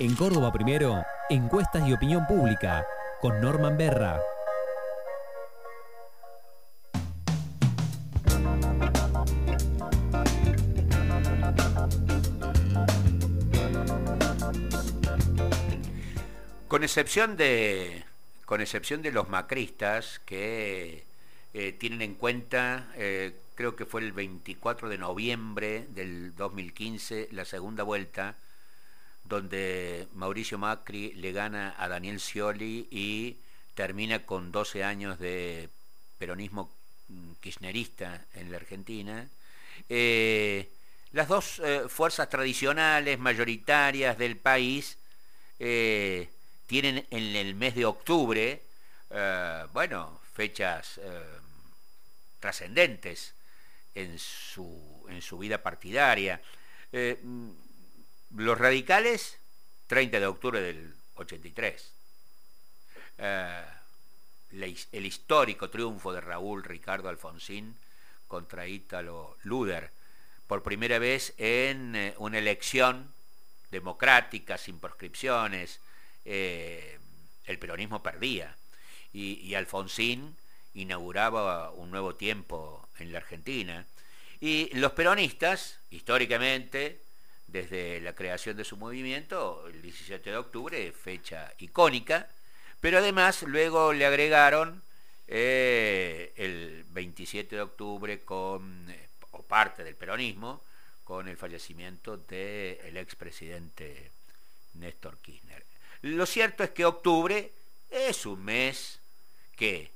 En Córdoba Primero, encuestas y opinión pública, con Norman Berra. Con excepción de, con excepción de los macristas que eh, tienen en cuenta, eh, creo que fue el 24 de noviembre del 2015, la segunda vuelta, donde Mauricio Macri le gana a Daniel Scioli y termina con 12 años de peronismo mm, kirchnerista en la Argentina. Eh, las dos fuerzas tradicionales, mayoritarias del país, tienen en el mes de octubre, eh, bueno, fechas eh, trascendentes en su, en su vida partidaria. Eh, los radicales, 30 de octubre del 83. el histórico triunfo de Raúl Ricardo Alfonsín contra Ítalo Luder, por primera vez en una elección democrática, sin proscripciones, eh, el peronismo perdía y, Alfonsín inauguraba un nuevo tiempo en la Argentina. Y los peronistas, históricamente, desde la creación de su movimiento, el 17 de octubre, fecha icónica, pero además luego le agregaron eh, el 27 de octubre con, eh, o parte del peronismo, con el fallecimiento del expresidente Néstor Kirchner. Lo cierto es que octubre es un mes que,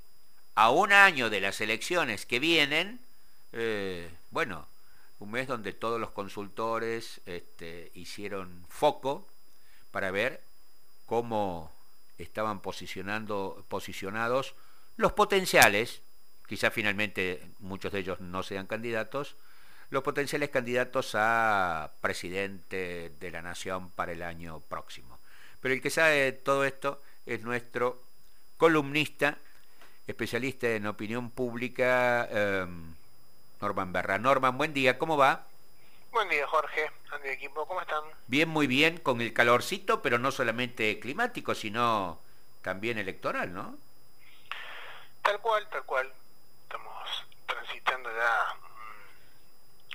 a un año de las elecciones que vienen, eh, bueno, un mes donde todos los consultores este, hicieron foco para ver cómo estaban posicionando, posicionados los potenciales, quizá finalmente muchos de ellos no sean candidatos, los potenciales candidatos a presidente de la nación para el año próximo. Pero el que sabe todo esto es nuestro columnista, especialista en opinión pública, em, Norman Berra. Norman, buen día, ¿cómo va? Buen día, Jorge, Andy equipo, ¿cómo están? Bien, muy bien, con el calorcito, pero no solamente climático, sino también electoral, ¿no? Tal cual, tal cual. Estamos transitando ya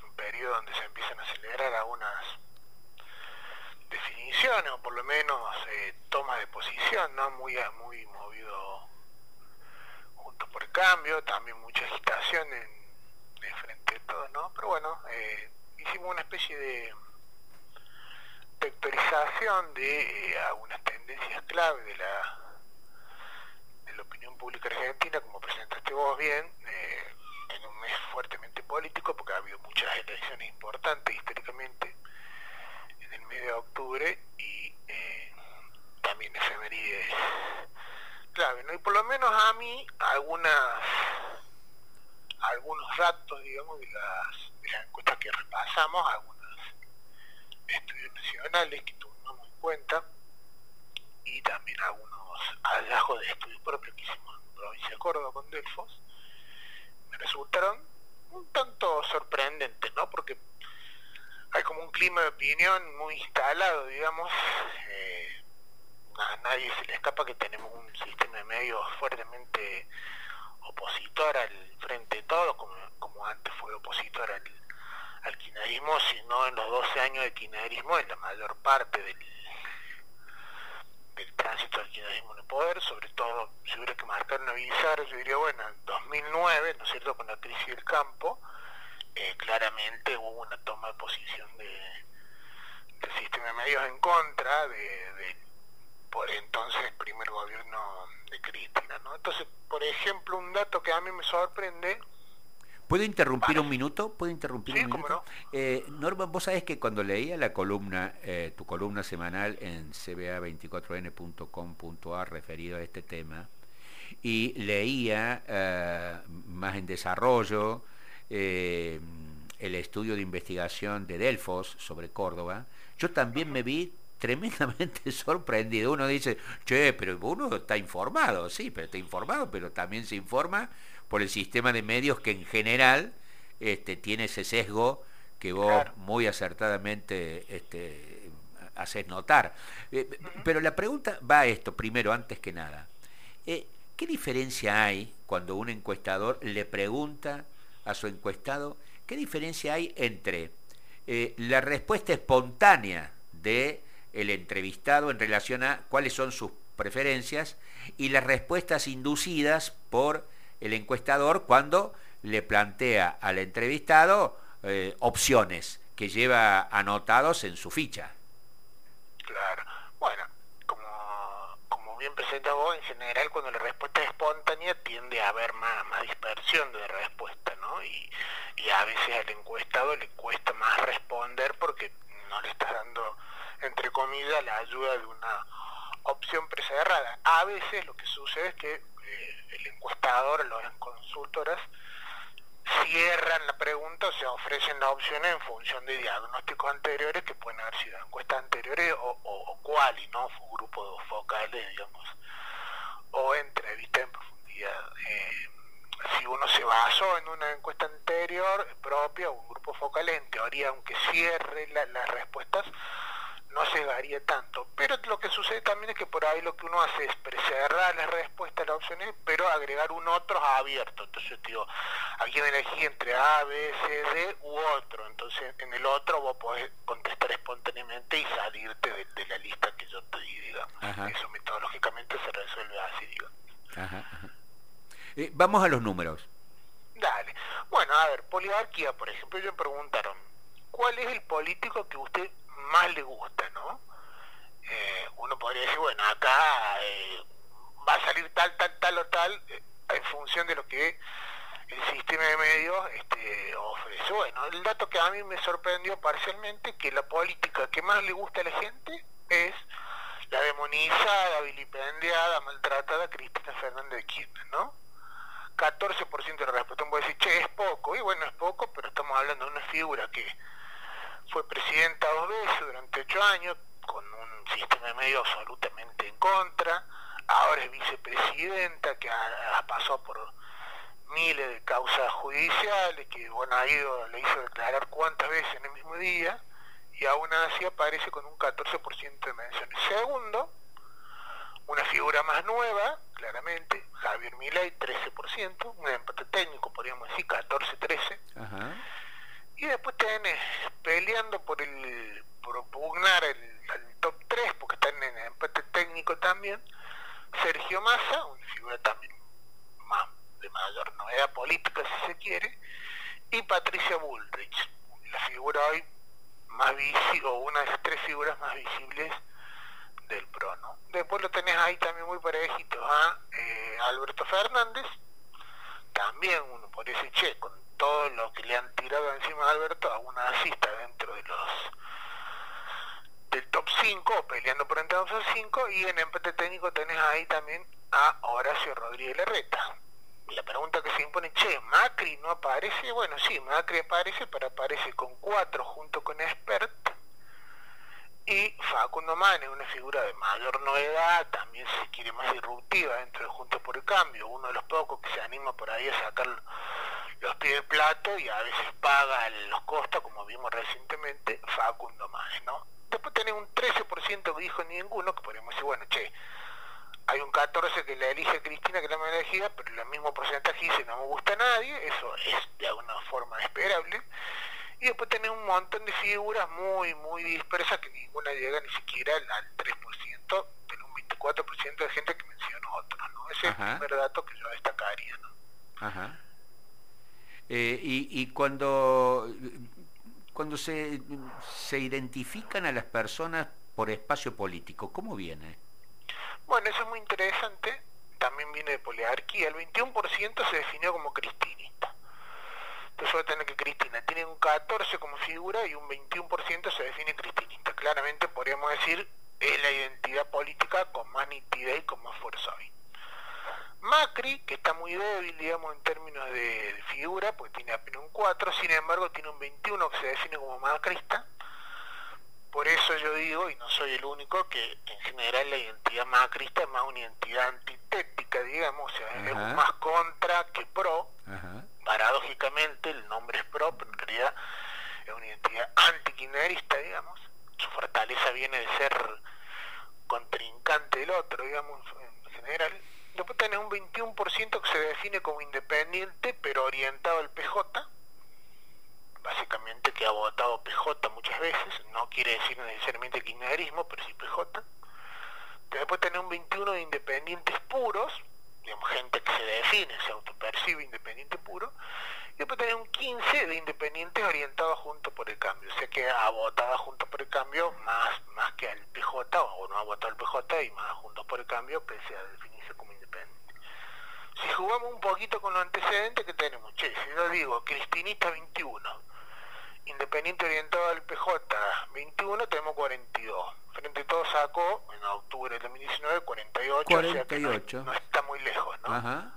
un periodo donde se empiezan a acelerar algunas definiciones o por lo menos eh, toma de posición, ¿no? Muy, muy movido junto por el cambio, también mucha agitación en, ¿no? Pero bueno, eh, hicimos una especie de vectorización de eh, algunas tendencias clave de la de la opinión pública argentina, como presentaste vos bien, en un mes fuertemente político, porque ha habido muchas elecciones importantes históricamente en el mes de octubre y eh, también efemérides clave, ¿no? Y por lo menos a mí algunas algunos datos, digamos, de las, encuestas que repasamos, algunos estudios nacionales que tomamos en cuenta y también algunos hallazgos de estudios propios que hicimos en provincia de Córdoba con Delfos, me resultaron un tanto sorprendentes, ¿no? Porque hay como un clima de opinión muy instalado, digamos. Eh, a nadie se le escapa que tenemos un sistema de medios fuertemente opositor al frente de todo, como, como antes fue opositor al, al sino en los 12 años de kirchnerismo, en la mayor parte del, del tránsito del kirchnerismo en el poder, sobre todo si hubiera que marcar una bizarra, yo diría, bueno, en 2009, ¿no es cierto?, con la crisis del campo, eh, claramente hubo una toma de posición de, del sistema de medios en contra de, por entonces primer gobierno de Cristina. ¿no? Entonces, por ejemplo, un dato que a mí me sorprende... ¿Puedo interrumpir un minuto? ¿Puedo interrumpir un minuto? Eh, Norman, vos sabés que cuando leía la columna, eh, tu columna semanal en cba24n.com.ar referido a este tema, y leía más en desarrollo eh, el estudio de investigación de Delfos sobre Córdoba, yo también me vi tremendamente sorprendido. Uno dice, che, pero uno está informado, sí, pero está informado, pero también se informa por el sistema de medios que en general este, tiene ese sesgo que vos muy acertadamente este, haces notar. Eh, pero la pregunta va a esto, primero, antes que nada. Eh, ¿Qué diferencia hay cuando un encuestador le pregunta a su encuestado, qué diferencia hay entre eh, la respuesta espontánea de el entrevistado en relación a cuáles son sus preferencias y las respuestas inducidas por el encuestador cuando le plantea al entrevistado eh, opciones que lleva anotados en su ficha. Claro. Bueno, como, como bien presenta vos, en general cuando la respuesta es espontánea tiende a haber más, más dispersión de respuesta, ¿no? Y, y a veces al encuestado le cuesta más responder porque no le estás dando, entre comillas, la ayuda de una opción precerrada. A veces lo que sucede es que eh, el encuestador, los consultoras, cierran la pregunta o se ofrecen las opciones en función de diagnósticos anteriores que pueden haber sido encuestas anteriores o, o, cuali, ¿no? Grupos focales, digamos, o entrevistas en profundidad. Eh, si uno se basó en una encuesta anterior propia o un grupo focal, en teoría, aunque cierre las respuestas, no se varía tanto. Pero lo que sucede también es que por ahí lo que uno hace es preservar la respuesta a las opciones, pero agregar un otro abierto. Entonces, digo, aquí elegí entre A, B, C, D u otro. Entonces, en el otro vos podés contestar espontáneamente y salirte de, la lista que yo te di, digamos. Eso metodológicamente se resuelve así, digo. Eh, vamos a los números. Dale. Bueno, a ver, poliarquía, por ejemplo, ellos me preguntaron, ¿cuál es el político que usted más le gusta, no? Eh, uno podría decir, bueno, acá eh, va a salir tal, tal, tal o tal, eh, en función de lo que el sistema de medios este, ofrece. Bueno, el dato que a mí me sorprendió parcialmente, que la política que más le gusta a la gente es la demonizada, vilipendiada, maltratada Cristina Fernández de Kirchner, ¿no? 14% de respuesta. Uno puede decir, che, es poco. Y bueno, es poco, pero estamos hablando de una figura que fue presidenta dos veces durante ocho años, con un sistema de medios absolutamente en contra, ahora es vicepresidenta, que ha, pasado por miles de causas judiciales, que bueno, ha ido, le hizo declarar cuántas veces en el mismo día, y aún así aparece con un 14% de menciones. Segundo, una figura más nueva, claramente, Javier Milei, 13%, un empate técnico, podríamos decir, 14-13. Y después tenés peleando por el por el, top 3, porque están en el empate técnico también, Sergio Massa, una figura también más de mayor novedad política si se quiere, y Patricia Bullrich, la figura hoy más visible, o una de las tres figuras más visibles del PRO, ¿no? Después lo tenés ahí también muy parejito a eh, Alberto Fernández, también uno por ese che, con todo lo que le han tirado encima a Alberto, aún así está dentro de los del top 5, peleando por entrar en top 5, y en empate técnico tenés ahí también a Horacio Rodríguez Larreta. La pregunta que se impone, che, Macri no aparece, bueno sí, Macri aparece, pero aparece con 4 junto con Expert, y Facundo Mane, una figura de mayor novedad, también se quiere más disruptiva dentro de Juntos por el Cambio, uno de los pocos que se anima por ahí a sacar los pies del plato y a veces paga los costos, como vimos recientemente, Facundo Manes, ¿no? Después tenés un 13% que dijo ninguno, que podemos decir, bueno, che, hay un 14 que la elige Cristina, que la me elegida, pero el mismo porcentaje dice no me gusta a nadie, eso es de alguna forma esperable. Y después tenés un montón de figuras muy, muy dispersas que ninguna llega ni siquiera al 3%, pero un 24% de gente que menciona otros, ¿no? Ese es el primer dato que yo destacaría, ¿no? Ajá. Eh, y, cuando, cuando se, se identifican a las personas por espacio político, ¿cómo viene? Bueno, eso es muy interesante. También viene de poliarquía. El 21% se definió como cristinista. Entonces va a tener que Cristina tiene un 14 como figura y un 21% se define cristinista. Claramente podríamos decir es la identidad política con más nitidez y con más fuerza hoy. Macri, que está muy débil, digamos, en términos de, figura, pues tiene apenas un 4, sin embargo tiene un 21 que se define como macrista. Por eso yo digo, y no soy el único, que en general la identidad macrista es más una identidad antitética, digamos, o sea, es más contra que pro. Paradójicamente el nombre es pro, pero en realidad es una identidad antiquinerista, digamos. su fortaleza viene de ser contrincante del otro, digamos, en general. Después tenés un 21% que se define como independiente, pero orientado al PJ, básicamente que ha votado PJ muchas veces, no quiere decir necesariamente kirchnerismo, pero sí PJ. Después tenés un 21 de independientes puros, digamos, gente que se define, se autopercibe independiente puro, y después tenés un 15 de independientes orientados junto por el cambio, o sea que ha votado junto por el cambio más, más que al PJ, o no ha votado al PJ y más juntos por el cambio, pese a independiente. Si jugamos un poquito con los antecedentes que tenemos, che, si yo digo Cristinista 21, Independiente orientado al PJ 21, tenemos 42. Frente a todo sacó en octubre del 2019 48, 48. no, está muy lejos, ¿no?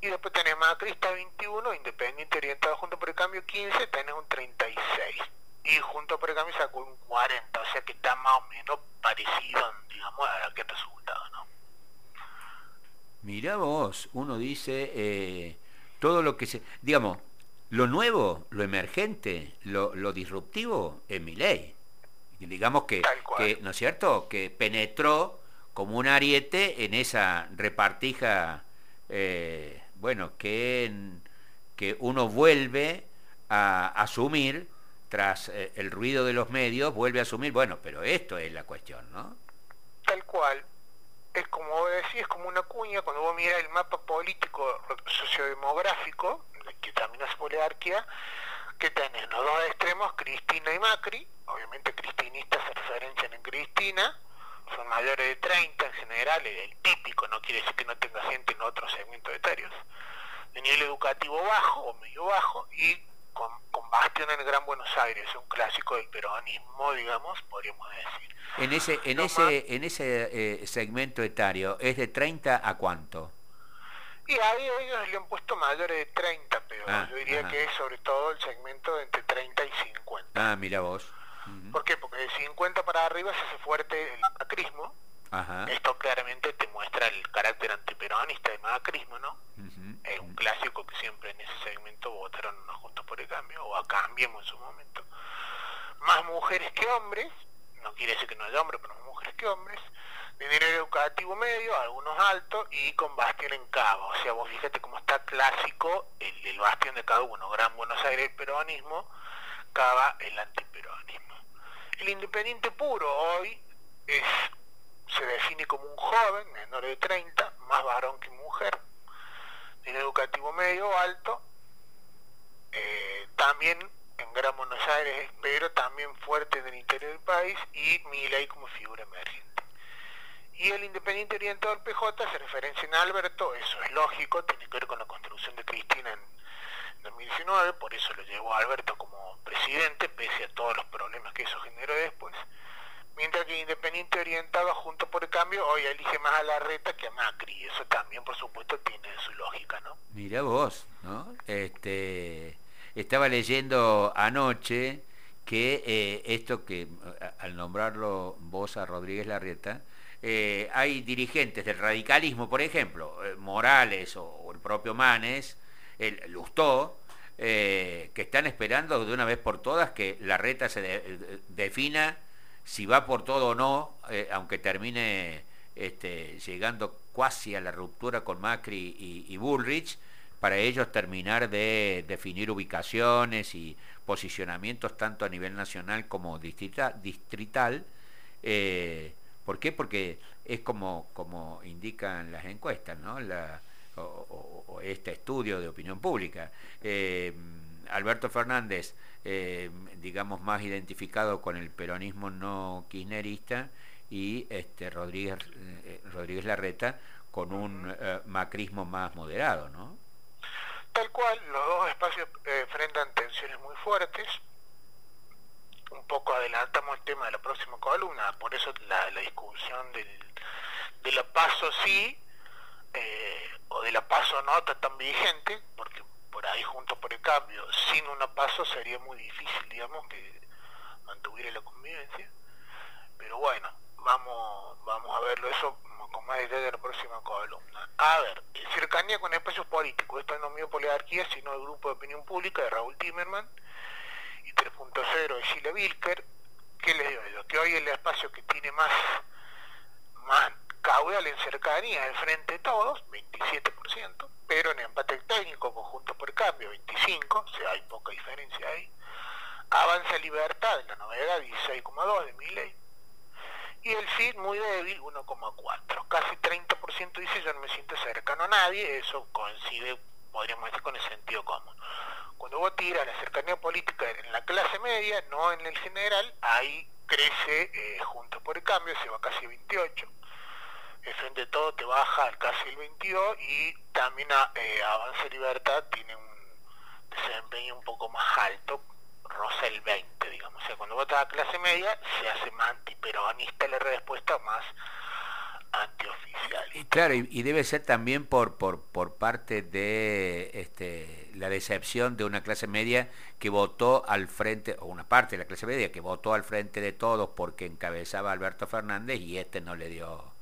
Y después tenés Macrista 21, Independiente orientado junto por el cambio 15, tenés un 36. Y junto por el cambio sacó un 40, o sea que está más o menos parecido, digamos, a aquel resultado, ¿no? Mirá vos, uno dice eh, todo lo que se... Digamos, lo nuevo, lo emergente, lo, disruptivo es mi ley. Digamos que, ¿no es cierto?, que penetró como un ariete en esa repartija, eh, bueno, que, que uno vuelve a asumir tras eh, el ruido de los medios, vuelve a asumir, bueno, pero esto es la cuestión, ¿no? Tal cual. Es como decís, es como una cuña, cuando vos miras el mapa político sociodemográfico, que también es oligarquía, que tenés los dos extremos, Cristina y Macri, obviamente cristinistas se referencian en Cristina, son mayores de 30 en general, el típico, no quiere decir que no tenga gente en otros segmentos etarios, de nivel educativo bajo o medio bajo, y con, con bastión en el Gran Buenos Aires, un clásico del peronismo, digamos, podríamos decir. En ese, en ese, en ese eh, segmento etario, ¿es de 30 a cuánto? Y ahí ellos le han puesto mayores de 30, pero ah, yo diría que es sobre todo el segmento de entre 30 y 50. Ah, mira vos. ¿Por qué? Porque de 50 para arriba se hace fuerte el macrismo. Esto claramente te muestra el carácter antiperonista del macrismo, ¿no? Es un clásico que siempre en ese segmento votaron unos cambio, o a Cambiemos en su momento. Más mujeres que hombres, no quiere decir que no haya hombres, pero más mujeres que hombres de nivel educativo medio, algunos altos y con bastión en Cava. O sea, vos fíjate cómo está clásico el, bastión de cada uno. Gran Buenos Aires el peronismo, Cava el antiperonismo. El independiente puro hoy es, se define como un joven, menor de 30, más varón que mujer, nivel educativo medio alto, eh, también en Gran Buenos Aires, pero también fuerte en el interior del país y Milay como figura emergente. Y el Independiente Orientado del PJ se referencia en Alberto, eso es lógico, tiene que ver con la construcción de Cristina en 2019, por eso lo llevó Alberto como presidente, pese a todos los problemas que eso generó después. Mientras que Independiente Orientado junto por el cambio hoy elige más a la reta que a Macri, eso también por supuesto tiene su lógica, ¿no? Mira vos. Este, estaba leyendo anoche que eh, esto que al nombrarlo vos a Rodríguez Larreta, eh, hay dirigentes del radicalismo, por ejemplo, eh, Morales o, el propio Manes, el Lustó, que están esperando de una vez por todas que la reta se defina si va por todo o no, aunque termine este, llegando casi a la ruptura con Macri y, Bullrich, para ellos terminar de definir ubicaciones y posicionamientos tanto a nivel nacional como distrital. ¿Por qué? Porque es como, como indican las encuestas, ¿no? o, este estudio de opinión pública. Eh, Alberto Fernández, eh, digamos, más identificado con el peronismo no kirchnerista y este, Rodríguez, eh, Rodríguez Larreta con un macrismo más moderado, ¿no? Tal cual, los dos espacios enfrentan tensiones muy fuertes, un poco adelantamos el tema de la próxima columna, por eso la, discusión del, de la paso sí eh, o de la paso no está tan vigente, porque por ahí junto por el cambio, sin una paso sería muy difícil, digamos, que mantuviera la convivencia. Pero bueno, vamos, vamos a verlo eso con más detalle en la próxima columna. A ver, cercanía con espacios políticos, esto no mío poliarquía, sino el grupo de opinión pública de Raúl Timerman y 3.0 de Sheila Wilker, ¿qué les digo yo? Que hoy el espacio que tiene más, más caudal en cercanía es frente de todos, 27%, pero en empate técnico, conjunto por cambio, 25%, o sea, hay poca diferencia ahí. Avanza Libertad, la novedad, 16,2 de ley Y el FIT muy débil, 1,4. Casi 30% dice yo no me siento cercano a nadie, eso coincide, podríamos decir, con el sentido común. Cuando vos tiras la cercanía política en la clase media, no en el general, ahí crece eh, junto por el cambio, se va casi 28. El frente de todo te baja casi el 22 y también a, eh, Avance Libertad tiene un desempeño un poco más alto, rosa el 20, digamos. O sea, cuando estás a clase media, se hace más antiperonista la respuesta, más antioficial. Claro, y, debe ser también por, por, por parte de este, la decepción de una clase media que votó al frente, o una parte de la clase media que votó al frente de todos porque encabezaba Alberto Fernández y este no le dio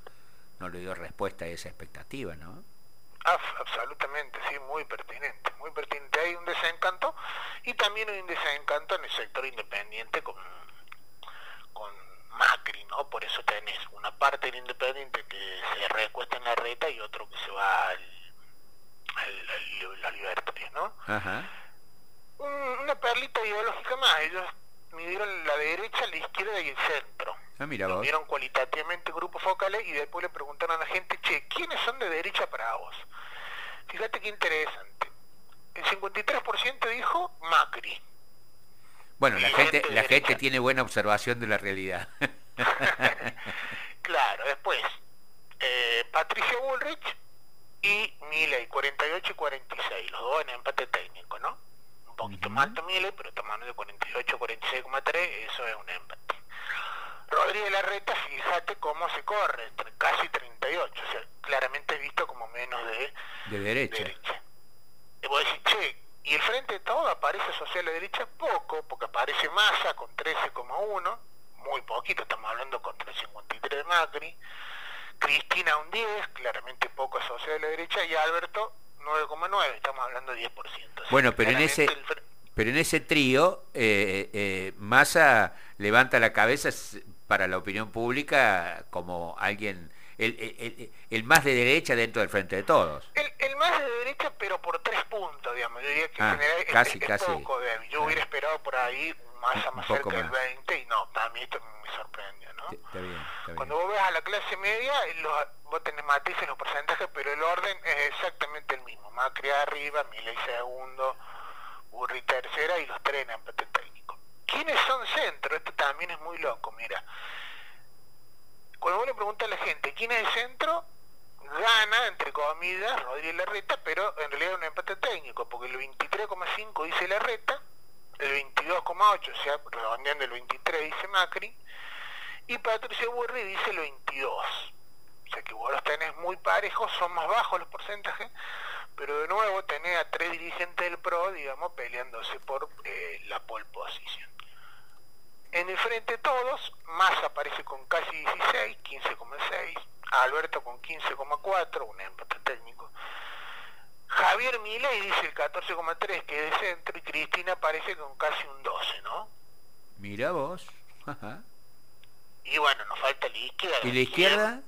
no le dio respuesta a esa expectativa, ¿no? absolutamente, sí, muy pertinente, muy pertinente. Hay un desencanto y también hay un desencanto en el sector independiente con, con Macri, ¿no? Por eso tenés una parte del independiente que se recuesta en la reta y otro que se va al, al, la libertad, ¿no? Ajá. una perlita ideológica más, ellos midieron la derecha, la izquierda y el centro. Ah, mira Midieron cualitativamente grupos focales y después le preguntaron a la gente, che, ¿quiénes son de derecha para vos? Fíjate qué interesante. El 53% dijo Macri. Bueno, la gente, la gente tiene buena observación de la realidad. claro, después, eh, Patricia Bullrich y Milley, 48 y 46, los dos en empate técnico, ¿no? Un poquito más de Milley, pero tomando de 48 46,3, eso es un empate. Rodríguez Larreta, fíjate cómo se corre, casi 38, o sea, claramente visto como menos de, de derecha. derecha. Y vos decís, che, y el frente de todo aparece social de derecha poco, porque aparece Massa con 13,1, muy poquito, estamos hablando con 3,53 de Macri, Cristina un 10, claramente poco social de derecha, y Alberto 9,9, estamos hablando de 10%. Bueno, pero en ese... Pero en ese trío, eh, eh, Massa levanta la cabeza para la opinión pública como alguien, el, más de derecha dentro del frente de todos. El, más de derecha, pero por tres puntos, digamos. Yo diría que en ah, general casi, casi. poco Yo hubiera esperado por ahí más, más cerca del 20 y no, para mí esto me sorprendió, ¿no? Está bien, Cuando vos ves a la clase media, los, vos tenés matices los porcentajes, pero el orden es exactamente el mismo. Macri arriba, Milei segundo, Burri tercera y los tres en empate técnico. ¿Quiénes son centro? Esto también es muy loco, mira. Cuando uno le pregunta a la gente quién es el centro, gana, entre comillas, Rodríguez Larreta, pero en realidad es un empate técnico, porque el 23,5 dice Larreta, el 22,8, o sea, redondeando el 23 dice Macri, y Patricio Burri dice el 22. O sea que vos los tenés muy parejos, son más bajos los porcentajes, pero de nuevo tenés a tres dirigentes del PRO, digamos, peleándose por eh, la pole position. En el frente todos, Massa aparece con casi 16, 15,6, Alberto con 15,4, un empate técnico. Javier Milei dice el 14,3 que es de centro y Cristina aparece con casi un 12, ¿no? Mira vos. Y bueno, nos falta la izquierda. ¿Y la izquierda?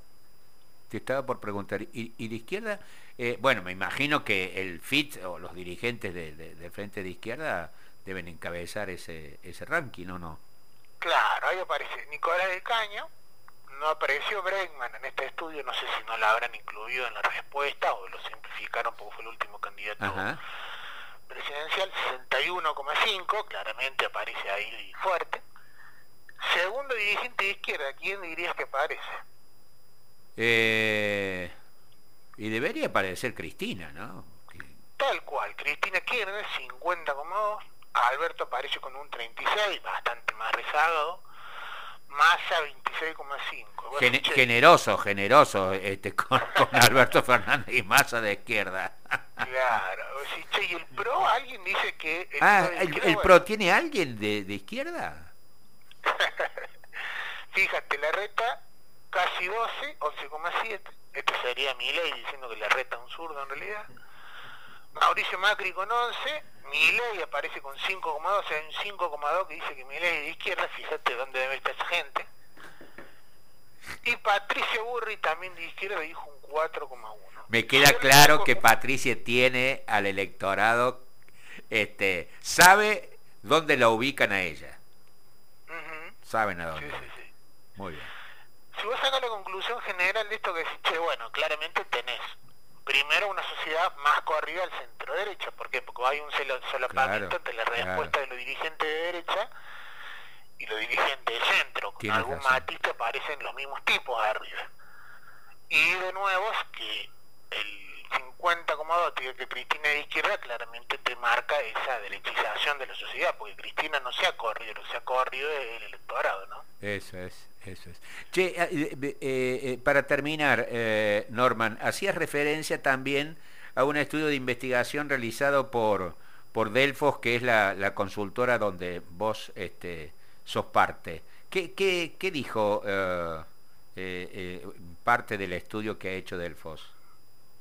Te estaba por preguntar. ¿Y, y la izquierda? Eh, bueno, me imagino que el FIT o los dirigentes del Frente de Izquierda deben encabezar ese, ese ranking, ¿o no? Claro, ahí aparece Nicolás de Caño, no apareció Bregman en este estudio, no sé si no la habrán incluido en la respuesta o lo simplificaron porque fue el último candidato presidencial, 61,5, claramente aparece ahí fuerte. Segundo dirigente de izquierda, ¿quién dirías que aparece? Eh, y debería aparecer Cristina, ¿no? Tal cual, Cristina Kirchner, 50,2 Alberto aparece con un 36, bastante más rezagado. Massa 26,5. generoso, generoso este, con, Alberto Fernández y Massa de izquierda. Claro, y el PRO, alguien dice que... El ah, ¿el, PRO tiene alguien de, de izquierda? Fíjate, la reta casi 12, 11,7. Este sería mi ley diciendo que la reta un zurdo en realidad. Mauricio Macri con 11, Milei aparece con 5,2, o sea, un 5,2 que dice que Milei es de izquierda, fíjate dónde debe estar esa gente. Y Patricia Burri también de izquierda dijo un 4,1. Me queda claro que Patricia tiene al electorado, este, sabe dónde la ubican a ella. Saben a dónde. Sí, sí, sí. Muy bien. Si vos sacas la conclusión general de esto que decís, bueno, claramente tenés primero una sociedad más corrida al centro derecha. ¿Por qué? Porque hay un solapamiento entre la respuesta de los dirigentes de derecha y los dirigentes de centro. Con algún matiz que aparecen los mismos tipos arriba. Y de nuevo es que el 50,2 que Cristina es de izquierda claramente te marca esa derechización de la sociedad, porque Cristina no se ha corrido, lo se ha corrido el electorado, ¿no? Eso es. Eso es. Che, eh, eh, eh, para terminar, Norman, hacías referencia también a un estudio de investigación realizado por, por Delfos, que es la, consultora donde vos este, sos parte. ¿Qué, qué, qué dijo parte del estudio que ha hecho Delfos?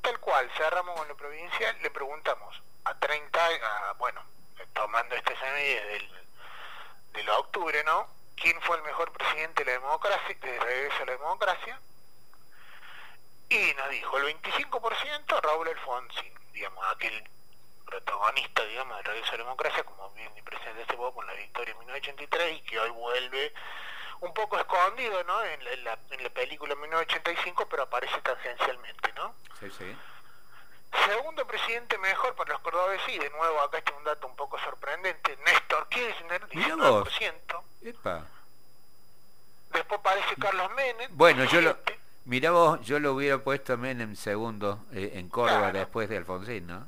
Tal cual, cerramos con la provincia, le preguntamos a 30, bueno, tomando este semestre del, del octubre, ¿no? Quién fue el mejor presidente de la democracia, de regreso a la democracia, y nos dijo el 25% Raúl Alfonsín, digamos, aquel protagonista, digamos, de regreso a la democracia, como bien mi presidente este con la victoria en 1983 y que hoy vuelve un poco escondido, ¿no? En la, en la, película 1985, pero aparece tangencialmente, ¿no? Sí, sí. Segundo presidente mejor para los cordobeses, y de nuevo acá está un dato un poco sorprendente, Néstor Kirchner, 19%. Epa. Después aparece Carlos Menem. Bueno, yo lo... Mirá vos, yo lo hubiera puesto Menem segundo eh, en Córdoba después de Alfonsín, ¿no?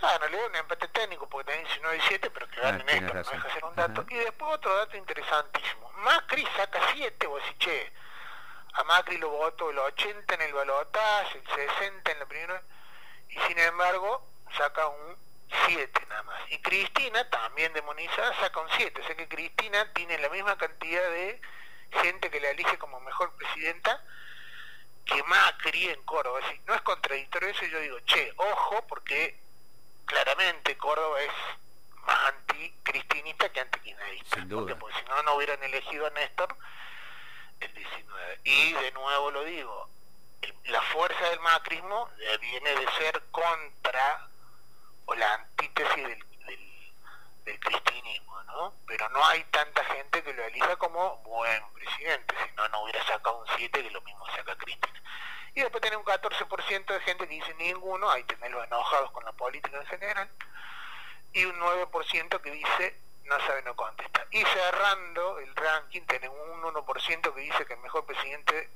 Claro, le doy un empate técnico porque tenés 19 y 7, pero que gane ah, Néstor, no deja ser un dato. Y después otro dato interesantísimo. Macri saca 7, vos decís, che, a Macri lo votó el 80 en el balotaje, el 60 en la primera y sin embargo saca un 7 nada más. Y Cristina, también demonizada, saca un 7. O sea que Cristina tiene la misma cantidad de gente que la elige como mejor presidenta que Macri en Córdoba. No es contradictorio eso, yo digo, che, ojo, porque claramente Córdoba es más anticristinista que antikirchnerista. Sin duda. Porque, si no, no hubieran elegido a Néstor el 19. Y de nuevo lo digo, la fuerza del macrismo viene de ser contra o la antítesis del, del, cristianismo, ¿no? Pero no hay tanta gente que lo elija como buen presidente, si no, no hubiera sacado un 7 que lo mismo saca Cristina. Y después tiene un 14% de gente que dice ninguno, hay tenerlos enojados con la política en general, y un 9% que dice no sabe, no contesta. Y cerrando el ranking, tenemos un 1% que dice que el mejor presidente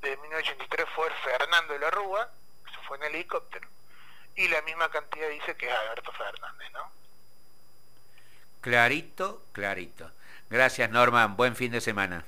de 1983 fue Fernando de la Rúa, eso fue en helicóptero, y la misma cantidad dice que es Alberto Fernández, ¿no? Clarito, clarito. Gracias Norman, buen fin de semana.